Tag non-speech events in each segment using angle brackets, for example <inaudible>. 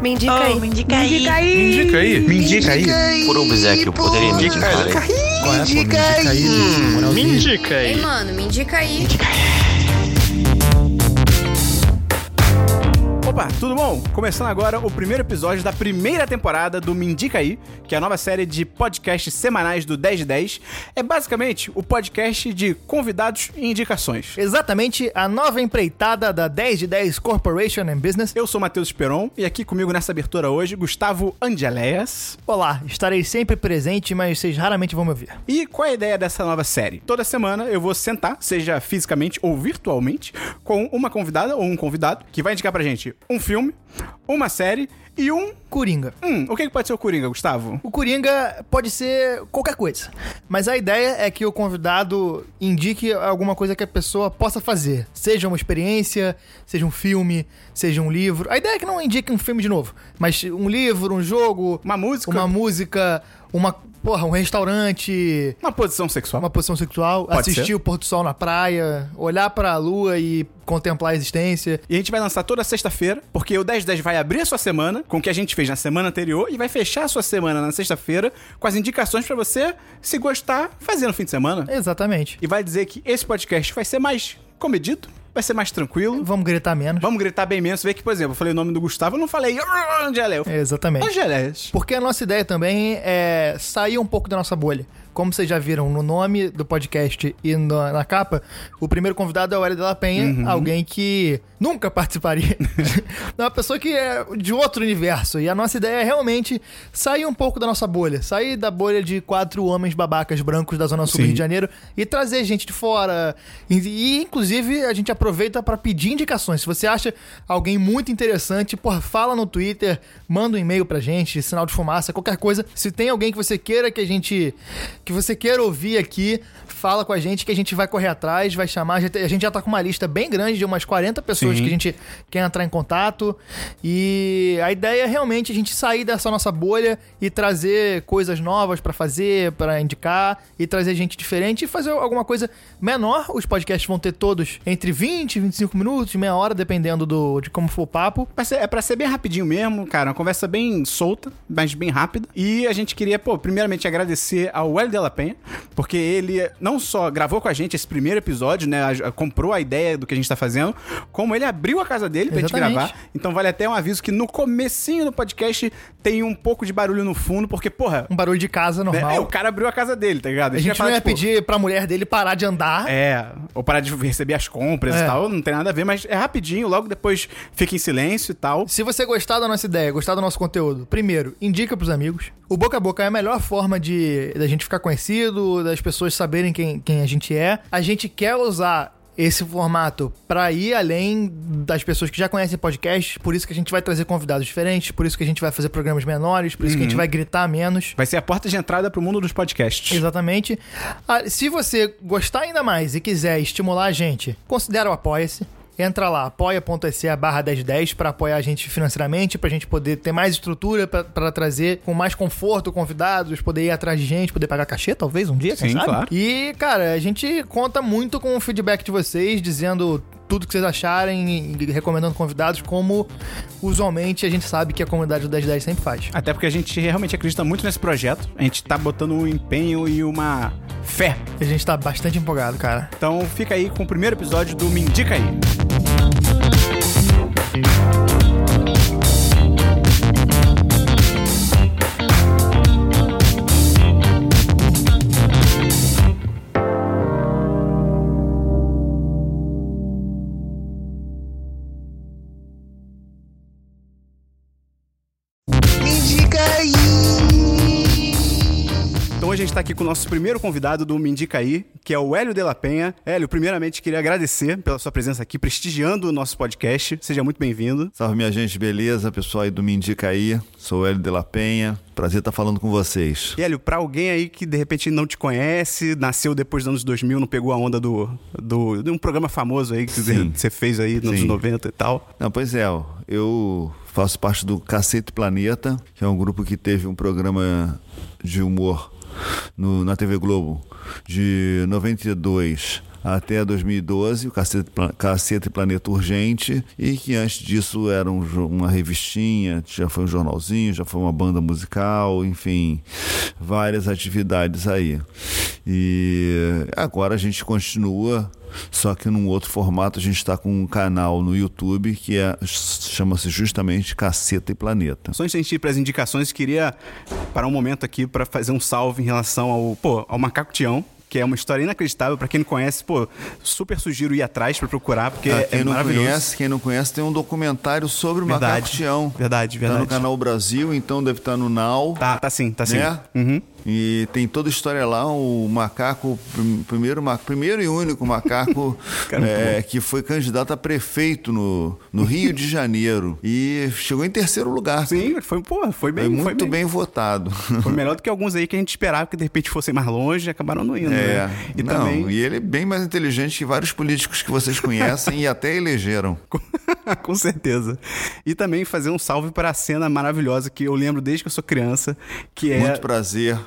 Me indica aí. Me indica aí. Me indica aí. Me indica aí. Por obsequio, poderia me indicar aí? Qual é, pô? Me indica aí. Me indica Ei, aí. mano, me indica aí. Opa, tudo bom? Começando agora o primeiro episódio da primeira temporada do Me Indica Aí, que é a nova série de podcasts semanais do 10 de 10. É basicamente o podcast de convidados e indicações. Exatamente a nova empreitada da 10 de 10 Corporation and Business. Eu sou Matheus Esperon e aqui comigo nessa abertura hoje, Gustavo Angeléas. Olá, estarei sempre presente, mas vocês raramente vão me ouvir. E qual é a ideia dessa nova série? Toda semana eu vou sentar, seja fisicamente ou virtualmente, com uma convidada ou um convidado que vai indicar pra gente um filme, uma série e um. Coringa. Hum, o que, que pode ser o Coringa, Gustavo? O Coringa pode ser qualquer coisa, mas a ideia é que o convidado indique alguma coisa que a pessoa possa fazer. Seja uma experiência, seja um filme, seja um livro. A ideia é que não indique um filme de novo, mas um livro, um jogo, Uma música? uma música, uma, porra, um restaurante, Uma posição sexual. uma posição sexual, Pode assistir ser. o pôr do sol na praia, olhar pra lua e contemplar a existência. E a gente vai lançar toda sexta-feira, porque o 10 10 vai abrir a sua semana com o que a gente fez na semana anterior e vai fechar a sua semana na sexta-feira com as indicações pra você, se gostar, fazer no fim de semana. Exatamente. E vai dizer que esse podcast vai ser mais comedido, vai ser mais tranquilo. Vamos gritar menos. Vamos gritar bem menos. Vê que, por exemplo, eu falei o nome do Gustavo, eu não falei Angelé. Falei Exatamente. Angelés. Porque a nossa ideia também é sair um pouco da nossa bolha. Como vocês já viram no nome do podcast e na, na capa, o primeiro convidado é o Hélio de la Penha, Uhum. alguém que nunca participaria. <laughs> é uma pessoa que é de outro universo. E a nossa ideia é realmente sair um pouco da nossa bolha. Sair da bolha de quatro homens babacas brancos da Zona Sul do. Rio de Janeiro e trazer gente de fora. E, e, inclusive, a gente aproveita para pedir indicações. Se você acha alguém muito interessante, porra, fala no Twitter, manda um e-mail pra gente, sinal de fumaça, qualquer coisa. Se tem alguém que você queira que a gente. Que você queira ouvir aqui, fala com a gente que a gente vai correr atrás, vai chamar. A gente- já tá com uma lista bem grande de umas 40 pessoas Sim. que a gente quer entrar em contato. E a ideia é realmente a gente sair dessa nossa bolha e trazer coisas novas pra fazer, pra indicar e trazer gente diferente e fazer alguma coisa menor. Os podcasts vão ter todos entre 20 e 25 minutos, meia hora, dependendo do, de como for o papo. Ser- é pra ser bem rapidinho mesmo, cara. Uma conversa bem solta, mas bem rápida. E a gente queria, pô, primeiramente agradecer ao Hélio de la Penha, porque ele não só gravou com a gente esse primeiro episódio, né? a- a- comprou a ideia do que a gente tá fazendo, como ele abriu a casa dele pra Exatamente. gente gravar. Então vale até um aviso que no comecinho do podcast tem um pouco de barulho no fundo, porque, porra. Um barulho de casa né, normal. é, o cara abriu a casa dele, tá ligado? a gente vai não falar, ia tipo, pedir pra mulher dele parar de andar. É, ou parar de receber as compras É. e tal, não tem nada a ver, mas é rapidinho, logo depois fica em silêncio e tal. Se você gostar da nossa ideia, gostar do nosso conteúdo, primeiro, indica pros amigos. O boca a boca é a melhor forma de da gente ficar conhecido, das pessoas saberem quem, quem a gente é. A gente quer usar esse formato pra ir além das pessoas que já conhecem podcast, por isso que a gente vai trazer convidados diferentes, por isso que a gente vai fazer programas menores, por isso que a gente vai gritar menos. Vai ser a porta de entrada pro mundo dos podcasts. Exatamente. Ah, se você gostar ainda mais e quiser estimular a gente, considera o Apoia-se. Entra lá, apoia.se barra 1010 para apoiar a gente financeiramente, pra gente poder ter mais estrutura pra trazer com mais conforto convidados, poder ir atrás de gente, poder pagar cachê, talvez, um dia, Sim, sabe? claro. E, cara, a gente conta muito com o feedback de vocês, dizendo tudo que vocês acharem e recomendando convidados, como usualmente a gente sabe que a comunidade do 1010 sempre faz. Até porque a gente realmente acredita muito nesse projeto. A gente tá botando um empenho e uma fé. A gente tá bastante empolgado, cara. Então fica aí com o primeiro episódio do Me Indica aí. Me gente tá aqui com o nosso primeiro convidado do Me Indica aí, que é o Hélio de la Penha. Hélio, primeiramente queria agradecer pela sua presença aqui, prestigiando o nosso podcast. Seja muito bem-vindo. Salve minha gente, beleza? Pessoal aí do Me Indica aí, sou o Hélio de la Penha, prazer estar falando com vocês. E Hélio, pra alguém aí que de repente não te conhece, nasceu depois dos anos 2000, não pegou a onda do, do, de um programa famoso aí que você Sim. você fez aí nos anos Sim. 90 e tal. Não, pois é, eu faço parte do Cacete Planeta, que é um grupo que teve um programa de humor no- na TV Globo de 92 até 2012, o Cacete, Cacete Planeta Urgente, e que antes disso era um uma revistinha, já foi um jornalzinho, já foi uma banda musical, enfim, várias atividades aí. E agora a gente continua, só que num outro formato, a gente está com um canal no YouTube que é, chama-se justamente Caceta e Planeta. Só antes de ir para as indicações, queria parar um momento aqui para fazer um salve em relação ao, pô, ao Macaco Tião, que é uma história inacreditável. Para quem não conhece, pô, super sugiro ir atrás para procurar, porque Ah, é, quem é não maravilhoso. conhece, quem não conhece, tem um documentário sobre o Verdade. Macaco Tião. Verdade, Tá no verdade. canal Brasil, então deve estar no Now. Tá, tá sim, tá sim. né? Uhum. E tem toda a história lá, o macaco, prim- primeiro, primeiro e único macaco <laughs> muito é, que foi candidato a prefeito no, no Rio de Janeiro. E chegou em terceiro lugar. Sim, foi, pô, foi bem, Foi foi muito bem, votado. Foi <laughs> melhor do que alguns aí que a gente esperava que de repente fossem mais longe e acabaram não indo. É, né? E não, também. e ele é bem mais inteligente que vários políticos que vocês conhecem e até elegeram. <laughs> Com certeza. E também fazer um salve para a cena maravilhosa que eu lembro desde que eu sou criança, que é. Muito prazer,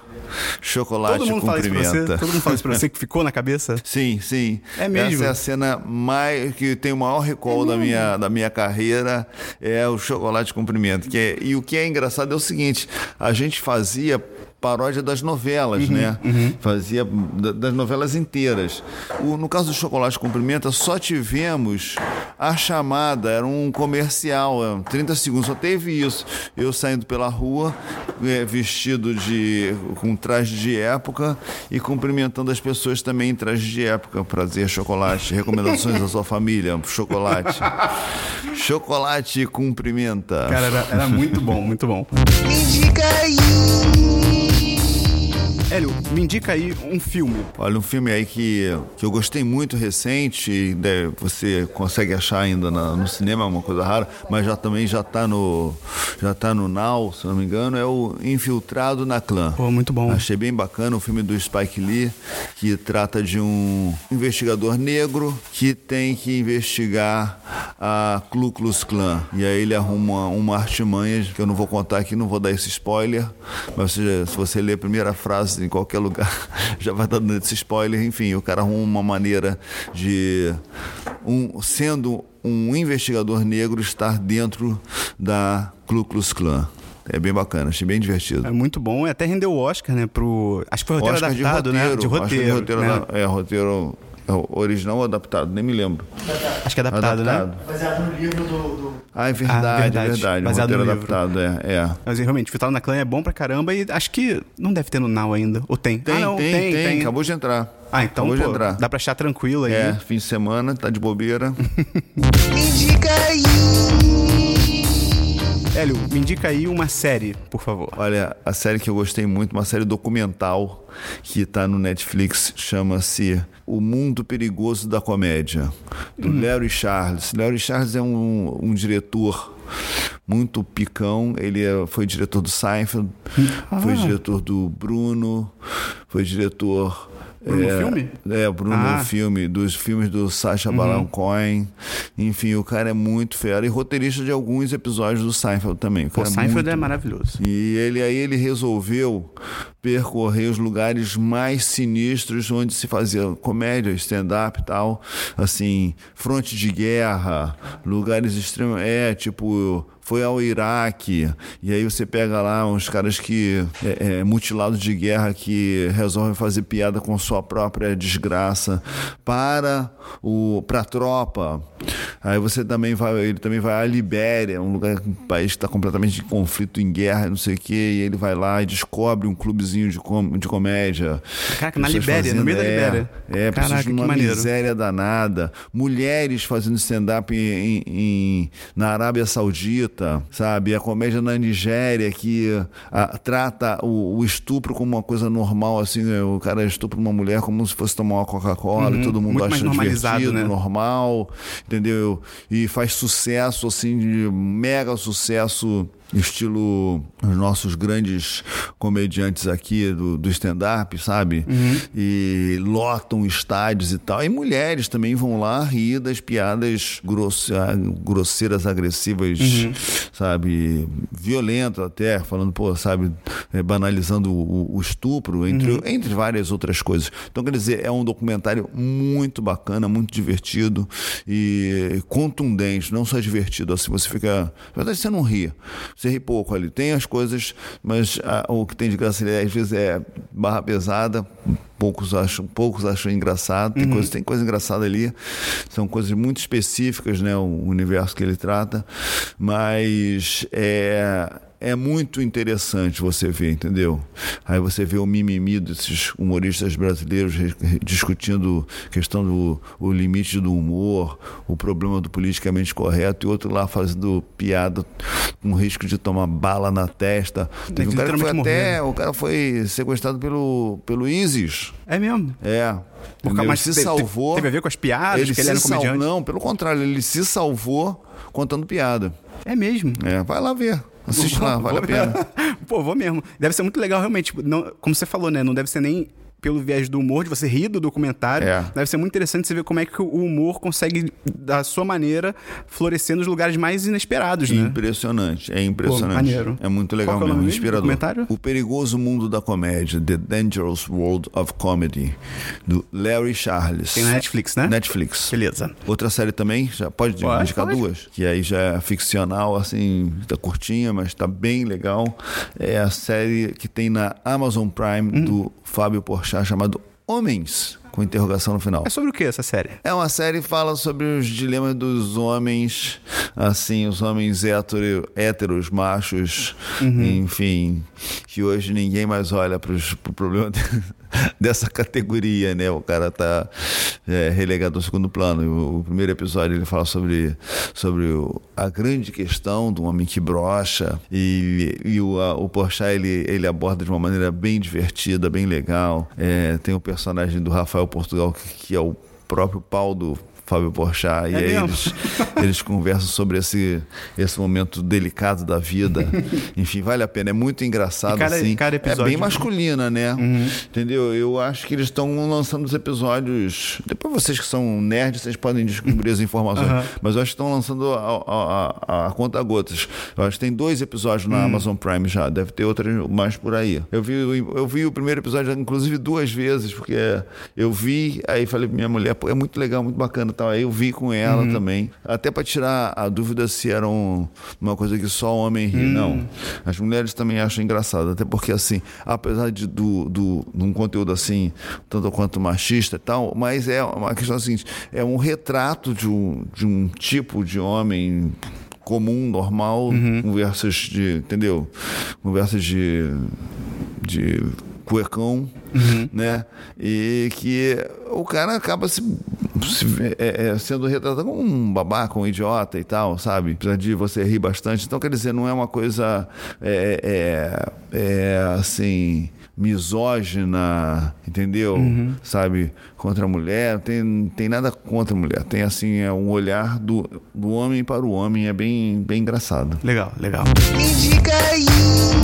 chocolate Todo mundo fala isso pra você? cumprimenta. Todo mundo fala isso pra você que ficou na cabeça? <laughs> Sim, sim. É mesmo? Essa é a cena mais que tem o maior recall da, minha, da minha carreira é o chocolate cumprimento. Que é- e o que é engraçado é o seguinte: a gente fazia paródia das novelas, Uhum, né? Fazia da- das novelas inteiras. O- no caso do Chocolate Cumprimenta, só tivemos a chamada, era um comercial, é, 30 segundos, só teve isso. Eu saindo pela rua, é, vestido de com traje de época e cumprimentando as pessoas também em traje de época. Prazer, chocolate. Recomendações da sua família, chocolate. Chocolate cumprimenta. Cara, era, era muito bom, muito bom. Me indica aí. Hélio, me indica aí um filme. Olha, um filme aí que, que eu gostei muito recente, né, você consegue achar ainda na- no cinema, é uma coisa rara, mas já também já tá no já tá no Now, se não me engano, é o Infiltrado na Clã. Pô, muito bom. Achei bem bacana o filme do Spike Lee, que trata de um investigador negro que tem que investigar a Ku Klux Klan. E aí ele arruma uma artimanha, que eu não vou contar aqui, não vou dar esse spoiler, mas se você ler a primeira frase em qualquer lugar, <laughs> já vai estar dando esse spoiler. Enfim, o cara arruma uma maneira de, um, sendo um investigador negro, estar dentro da Ku Klux Klan. É bem bacana, achei bem divertido. É muito bom. E até rendeu o Oscar, né? Pro. Acho que foi roteiro Oscar adaptado, de roteiro, né? De roteiro. de roteiro né? da- é, roteiro é, original ou adaptado? Nem me lembro. Acho que é adaptado, né? Baseado no livro do. do- Ah, é verdade, Ah, é verdade. verdade. Baseado roteiro no livro. adaptado, é. é. Mas realmente, Filtrado na Clã é bom pra caramba e acho que não deve ter no Now ainda. Ou tem? Tem, ah, não, tem, tem, Acabou de entrar. Ah, então Acabou de pô, entrar. dá pra achar tranquilo aí. É, fim de semana, tá de bobeira. Me <laughs> indica aí. Hélio, me indica aí uma série, por favor. Olha, a série que eu gostei muito, uma série documental que tá no Netflix, chama-se O Mundo Perigoso da Comédia, do Larry Charles. Larry Charles é um, um diretor muito picão, ele é- foi diretor do Seinfeld, foi diretor do Bruno, foi diretor... Bruno é, Filme? É, o Bruno Ah. Filme, dos filmes do Sacha Baron Cohen. Enfim, o cara é muito fera e roteirista de alguns episódios do Seinfeld também. O Pô, cara Seinfeld muito é maravilhoso. e ele aí ele resolveu percorrer os lugares mais sinistros onde se fazia comédia, stand-up e tal, assim, fronte de guerra, lugares extremos, é, tipo, foi ao Iraque, e aí você pega lá uns caras que é, é, mutilados de guerra que resolvem fazer piada com sua própria desgraça para o para a tropa. Aí você também vai, ele também vai à Libéria, um lugar, um país que está completamente em conflito, em guerra, não sei o quê, e ele vai lá e descobre um clubezinho de, com, de comédia. Caraca, na Libéria, no meio da é, Libéria. É, pessoas Caraca, que numa maneiro. miséria danada. Mulheres fazendo stand-up na Arábia Saudita, sabe? A comédia na Nigéria que ah, trata o, o estupro como uma coisa normal, assim, né? o cara estupra uma mulher como se fosse tomar uma Coca-Cola e todo mundo Uhum. acha divertido, né? normal, entendeu? E faz sucesso, assim, de mega sucesso, estilo os nossos grandes comediantes aqui do, do stand-up, sabe? Uhum. E lotam estádios e tal. E mulheres também vão lá rir das piadas grosse- ah, grosseiras, agressivas, Uhum. sabe? Violentas até, falando, pô, sabe? é, banalizando o, o estupro, entre, entre várias outras coisas. Então, quer dizer, é um documentário muito bacana, muito divertido e contundente, não só divertido, assim, você fica. Na verdade, você não ri. Você ri pouco ali. Tem as coisas, mas ah, o que tem de graça ali, às vezes é barra pesada, poucos acham, poucos acham engraçado. Tem, coisa, tem coisa engraçada ali. São coisas muito específicas, né? O universo que ele trata. Mas é. É muito interessante você ver, entendeu? Aí você vê o mimimi desses humoristas brasileiros discutindo questão do o limite do humor, o problema do politicamente correto, e outro lá fazendo piada com risco de tomar bala na testa. Teve um cara que foi até. né? O cara foi sequestrado pelo, pelo ISIS. É mesmo. É. Por Entendeu? causa- se te- salvou. Teve a ver com as piadas, que ele era um comediante. Não, pelo contrário, ele se salvou contando piada. É mesmo. É, vai lá ver. Assiste lá, <laughs> vale a pena. <laughs> Pô, vou mesmo. Deve ser muito legal, realmente. Tipo, não- como você falou, né? Não deve ser nem pelo viés do humor, de você rir do documentário. É. Deve ser muito interessante você ver como é que o humor consegue, da sua maneira, florescer nos lugares mais inesperados, né? Impressionante, é impressionante. maneiro. É muito legal Qual que é o mesmo, mesmo inspirador. O Perigoso Mundo da Comédia, The Dangerous World of Comedy, do Larry Charles. Tem na Netflix, né? Netflix. Beleza. Outra série também, já pode, Pode, indicar pode. duas? Que aí já é ficcional, assim, tá curtinha, mas tá bem legal. É a série que tem na Amazon Prime Hum. do Fábio Porchat, chamado Homens, com interrogação no final. É sobre o que essa série? É uma série que fala sobre os dilemas dos homens, assim, os homens hétero, héteros, machos, enfim, que hoje ninguém mais olha para o problema de- <laughs> dessa categoria, né? O cara tá é, relegado ao segundo plano. O, o primeiro episódio ele fala sobre, sobre o- a grande questão do homem que brocha e, e o, a- o Porchat ele, ele aborda de uma maneira bem divertida, bem legal. É, tem o personagem do Rafael Portugal que, que é o próprio pau do Fábio Porchat e É aí mesmo? eles, eles conversam sobre esse, esse momento delicado da vida. <laughs> Enfim, vale a pena. É muito engraçado E cada- assim. cada é episódio- bem masculina, né? Entendeu? Eu acho que eles estão lançando os episódios. Depois vocês que são nerds, vocês podem descobrir as informações. Mas eu acho que estão lançando a, a, a, a conta gotas. Eu acho que tem dois episódios na Amazon Prime já. Deve ter outros mais por aí. Eu vi, eu vi o primeiro episódio, inclusive, duas vezes, porque eu vi, aí falei pra minha mulher, é muito legal, muito bacana tal. Aí eu vi com ela também. Até pra tirar a dúvida se era um- uma coisa que só homem ri. Não. As mulheres também acham engraçado. Até porque, assim, apesar de, do, do, de um conteúdo assim, tanto quanto machista e tal, mas é uma questão assim, é um retrato de um, de um tipo de homem comum, normal, conversas de, entendeu? Conversas de de cuecão, né? E que o cara acaba se, se- é- é sendo retratado como um babaca, um idiota e tal, sabe? Apesar de você rir bastante. Então, quer dizer, não é uma coisa é, é, é, assim misógina, entendeu? Sabe? Contra a mulher, não tem, tem nada contra a mulher. Tem assim, é um olhar do, do homem para o homem, é bem, bem engraçado. Legal, legal. Me indica aí.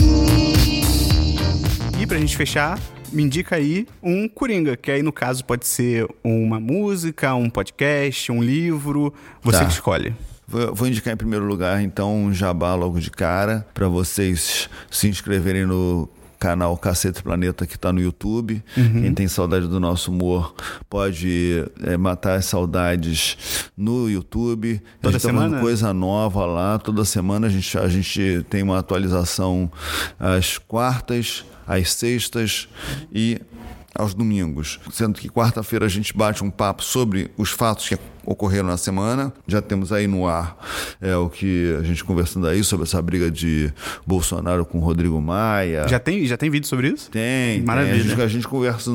Pra gente fechar, me indica aí um Coringa, que aí no caso pode ser uma música, um podcast, um livro, você Tá. que escolhe. Vou, indicar em primeiro lugar, então, um jabá logo de cara, para vocês se inscreverem no canal Cacete Planeta que está no YouTube. Quem tem saudade do nosso humor pode é, matar as saudades no YouTube. Toda a gente tá semana? coisa nova lá. Toda semana a gente, a gente tem uma atualização às quartas, às sextas e aos domingos. Sendo que quarta-feira a gente bate um papo sobre os fatos que ocorreram na semana. Já temos aí no ar é, o que a gente conversando aí sobre essa briga de Bolsonaro com Rodrigo Maia. Já tem, já tem vídeo sobre isso? Tem, Maravilha. tem. A gente, a gente conversa,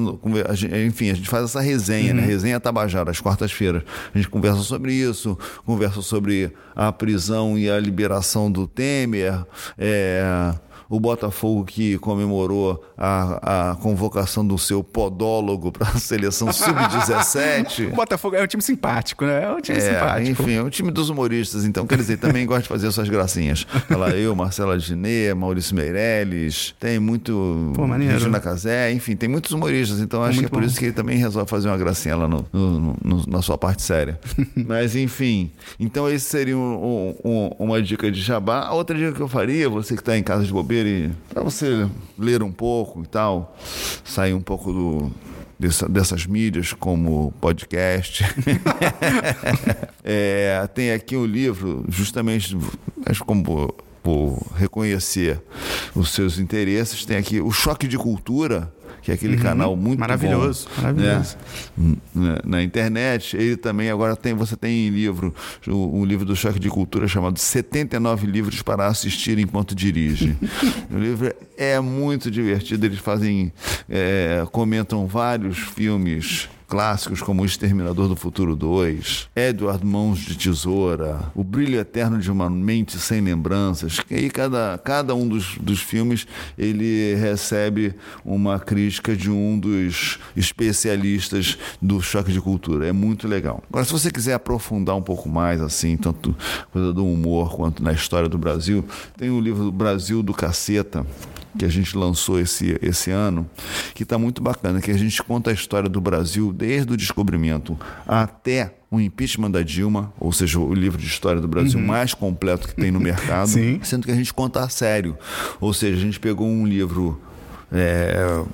a gente- enfim, a gente faz essa resenha, né? Resenha Tabajara, às quartas-feiras. A gente conversa sobre isso, conversa sobre a prisão e a liberação do Temer, é, o Botafogo que comemorou a, a convocação do seu podólogo para a <laughs> seleção sub-17. O Botafogo é um time simpático, né? É um time É, simpático. enfim, é um time dos humoristas, então, quer dizer, também gosta de fazer suas gracinhas. Tá lá eu, Marcela Diné, Maurício Meirelles, tem muito Pô, maneiro. Regina Casé, enfim, tem muitos humoristas, então acho que é muito por bom. isso que ele também resolve fazer uma gracinha lá no, no- no- na sua parte séria. <laughs> Mas, enfim, então esse seria um- um- uma dica de jabá. A outra dica que eu faria, você que está em casa de bobeira, para você ler um pouco e tal, sair um pouco do, dessa- dessas mídias como podcast. <laughs> É, tem aqui um livro, justamente, mas como por reconhecer os seus interesses, tem aqui o Choque de Cultura, que é aquele canal muito Maravilhoso, bom, maravilhoso. né? na, na internet. Ele também agora tem, você tem livro, o- um livro do Choque de Cultura chamado 79 livros para assistir enquanto dirige. <laughs> o livro é muito divertido. Eles fazem, é, comentam vários filmes clássicos como O Exterminador do Futuro 2, Edward Mãos de Tesoura, O Brilho Eterno de uma Mente Sem Lembranças. Que aí cada, cada um dos, dos filmes ele recebe uma crítica de um dos especialistas do choque de cultura. É muito legal. Agora, se você quiser aprofundar um pouco mais, assim, tanto coisa do humor quanto na história do Brasil, tem o livro Brasil do Caceta que a gente lançou esse, esse ano, que está muito bacana, que a gente conta a história do Brasil desde o descobrimento até o impeachment da Dilma, ou seja, o livro de história do Brasil mais completo que tem no mercado, <laughs> sendo que a gente conta a sério. Ou seja, a gente pegou um livro é,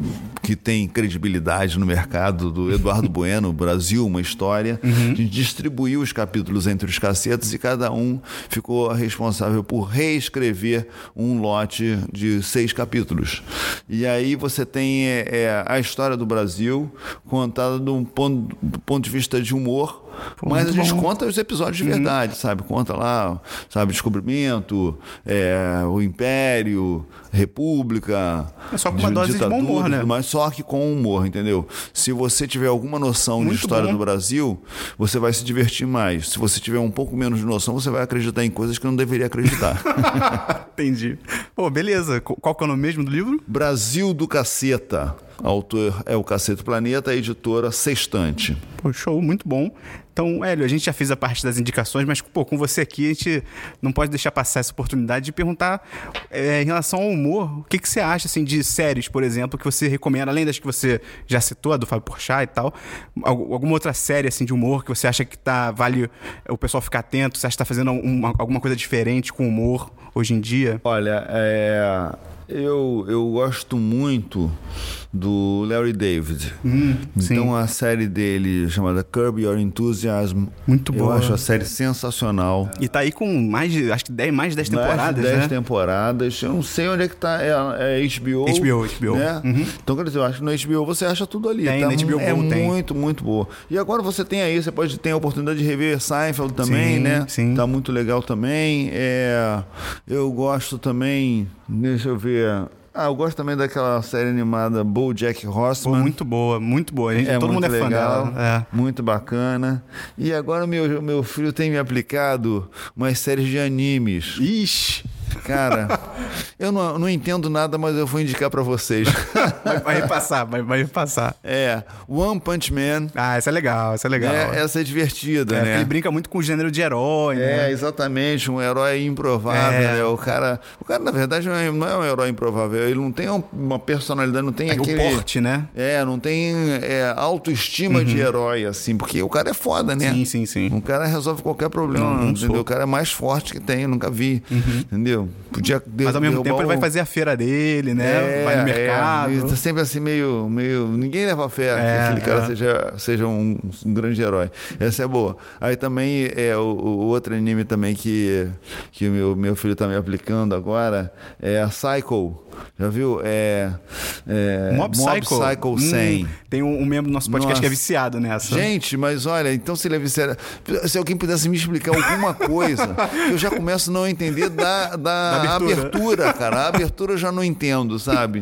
que tem credibilidade no mercado do Eduardo <laughs> Bueno, Brasil, uma história. Uhum. A gente distribuiu os capítulos entre os cacetes e cada um ficou responsável por reescrever um lote de seis capítulos. E aí você tem é, é, a história do Brasil contada um ponto, do ponto de vista de humor. Mas a gente bom. conta os episódios de verdade, sabe? Conta lá, sabe, descobrimento, é, o Império, República. É só com uma dose de bom humor, né? mais, só que com humor, entendeu? Se você tiver alguma noção de Muito história bom. do Brasil, você vai se divertir mais. Se você tiver um pouco menos de noção, você vai acreditar em coisas que não deveria acreditar. <laughs> Entendi. Pô, beleza. Qu- Qual que é o nome mesmo do livro? Brasil do Caceta. Autor é o Cacete Planeta, a editora Sextante. Pô, show, muito bom. Então, Hélio, a gente já fez a parte das indicações, mas, pô, com você aqui, a gente não pode deixar passar essa oportunidade de perguntar é, em relação ao humor, o que, que você acha, assim, de séries, por exemplo, que você recomenda, além das que você já citou, a do Fábio Porchat e tal, al- alguma outra série, assim, de humor que você acha que tá, vale o pessoal ficar atento, você acha que tá fazendo uma- alguma coisa diferente com humor hoje em dia? Olha, é, eu, eu gosto muito do Larry David. então a série dele chamada Curb Your Enthusiasm. Muito Eu boa. acho a série sensacional. E tá aí com mais de, acho que 10, mais de 10 temporadas, Mais de 10 né? temporadas. Eu não sei onde é que tá. É, é HBO. HBO, HBO. Né? Então, quer dizer, eu acho que no HBO você acha tudo ali. Tem, tá? na HBO é Go tem. muito, muito boa. E agora você tem aí, você pode ter a oportunidade de rever Seinfeld também, Sim, né? sim. Tá muito legal também. É, eu gosto também, deixa eu ver. Ah, eu gosto também daquela série animada BoJack Horseman. muito boa, muito boa. Gente, É todo mundo é fã legal, dela. É. muito bacana. E agora meu, meu filho tem me aplicado umas séries de animes. Ixi, Cara, eu não, não entendo nada, mas eu vou indicar pra vocês. <laughs> vai, vai repassar, vai, vai repassar. É, One Punch Man. Ah, essa é legal, essa é legal. É, essa é divertida, É, né? Ele brinca muito com o gênero de herói, É, né? exatamente, um herói improvável, É. né? O cara, o cara na verdade não é, é um herói improvável, ele não tem um- uma personalidade, não tem É aquele o porte, né? É, não tem é, autoestima de herói assim, porque o cara é foda, né? Uhum. Sim, sim, sim. O cara resolve qualquer problema, Não, não entendeu? sou. O cara é mais forte que tem, eu nunca vi, entendeu? Podia. Mas ao mesmo tempo ele vai fazer a feira dele, né? vai no mercado. É, tá sempre assim, meio, meio. Ninguém leva fé É, que aquele cara é. seja, seja um, um grande herói. Essa é boa. Aí também é o, o outro anime também que, que o meu, meu filho tá me aplicando agora é a Psycho. Já viu? É. é Mob Psycho. Psycho 100. Hum, tem um, um membro do nosso podcast Nossa. que é viciado nessa. Gente, mas olha, então se ele é viciado. Se alguém pudesse me explicar alguma coisa, <laughs> eu já começo a não entender da, da, Da abertura. abertura. cara. A abertura eu já não entendo, sabe?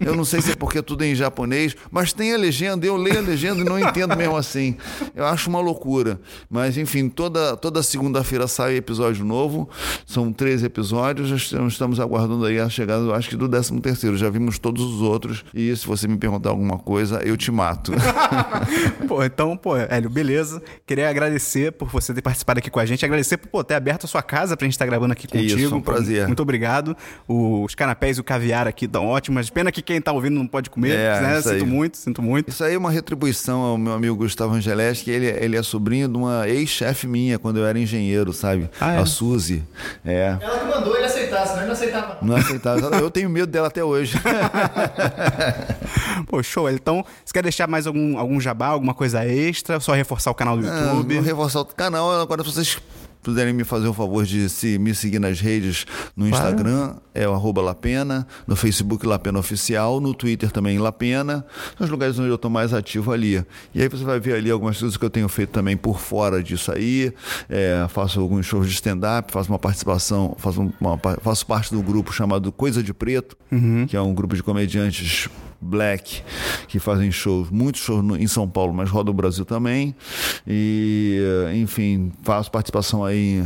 Eu não sei se é porque tudo é em japonês, mas tem a legenda, eu leio a legenda e não entendo mesmo assim. Eu acho uma loucura. Mas, enfim, toda, toda segunda-feira sai episódio novo. São três episódios. Estamos aguardando aí a chegada, eu acho que do 13 terceiro. Já vimos todos os outros. E se você me perguntar alguma coisa, eu te mato. <laughs> Pô, então, pô, Hélio, beleza. Queria agradecer por você ter participado aqui com a gente. Agradecer por pô, ter aberto a sua casa pra gente estar gravando aqui Isso, contigo. um Pô, prazer. Muito obrigado. Os canapés e o caviar aqui estão ótimos. Pena que quem tá ouvindo não pode comer, É, né? isso aí. Sinto muito, sinto muito. Isso aí é uma retribuição ao meu amigo Gustavo Angeleski, que ele, ele é sobrinho de uma ex-chefe minha quando eu era engenheiro, sabe? Ah, é? A Suzy. É. Ela que mandou ele. Aceitasse, não, ele não aceitava. Não é aceitável. Eu tenho medo dela até hoje. <laughs> Pô, show. Então, você quer deixar mais algum, algum jabá, alguma coisa extra? Só reforçar o canal do YouTube? Vou reforçar o canal. Agora, se vocês puderem me fazer o favor de se, me seguir nas redes, no Instagram é o arroba Lapena, no Facebook Lapena Oficial, no Twitter também Lapena, são os lugares onde eu estou mais ativo ali. E aí você vai ver ali algumas coisas que eu tenho feito também por fora disso aí. É, faço alguns shows de stand-up, faço uma participação, faço, uma, faço parte do grupo chamado Coisa de Preto, que é um grupo de comediantes black que fazem shows, muitos shows no- em São Paulo, mas roda o Brasil também. E, eh, enfim, faço participação aí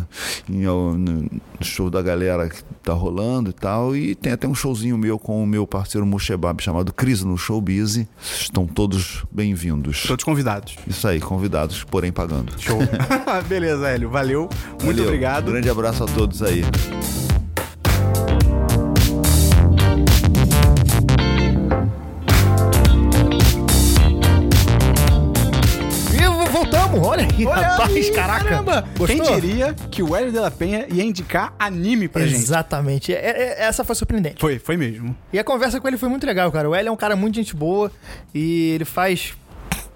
em, no no show da galera que tá rolando e tal. E tem até um showzinho meu com o meu parceiro Mushebab chamado Crise no Showbiz. Estão todos bem-vindos. Todos convidados. Isso aí, convidados, porém pagando. Show. <laughs> Beleza, Hélio. Valeu. Muito Valeu. obrigado. Grande abraço a todos aí. Voltamos, olha aí, rapaz, caraca. Caramba! Gostou? Quem diria que o Hélio de la Penha ia indicar anime pra gente? Exatamente. É- é- essa foi surpreendente. Foi, foi mesmo. E a conversa com ele foi muito legal, cara. O L é um cara muito gente boa e ele faz.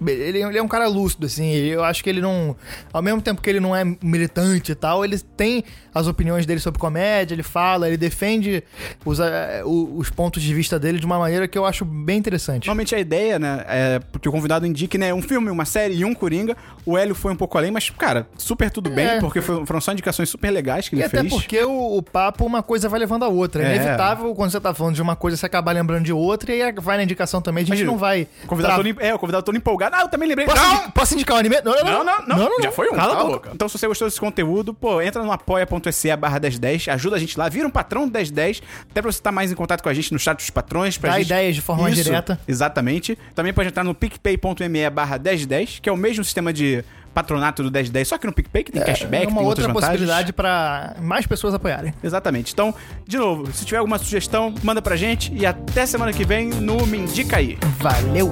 Ele, ele é um cara lúcido, assim. Eu acho que ele não. Ao mesmo tempo que ele não é militante e tal, ele tem as opiniões dele sobre comédia, ele fala, ele defende os, eh, os pontos de vista dele de uma maneira que eu acho bem interessante. Normalmente a ideia, né, é porque o convidado indique, né, um filme, uma série e um Coringa. O Hélio foi um pouco além, mas, cara, super tudo bem, É. porque foram só indicações super legais que E ele até fez. porque o, o papo, uma coisa vai levando a outra. É, É. inevitável quando você tá falando de uma coisa, você acabar lembrando de outra e aí vai na indicação também. A gente não vai. O convidado todo, é, o convidado todo empolgado. Ah, eu também lembrei. Posso, não! indicar, posso indicar o anime? Não, Não, não, não, Já foi um. Cala Cala a boca. boca. Então, se você gostou desse conteúdo, pô, entra no apoia.se barra 1010, ajuda a gente lá, vira um patrão do 1010, até pra você estar mais em contato com a gente no chat dos patrões. Pra Dá gente... ideias de forma Isso, direta. Exatamente. Também pode entrar no picpay.me barra 1010, que é o mesmo sistema de patronato do 1010, só que no PicPay, que tem cashback, É uma tem outra possibilidade pra mais pessoas apoiarem. Exatamente. Então, de novo, se tiver alguma sugestão, manda pra gente e até semana que vem no Me Indica aí. Valeu!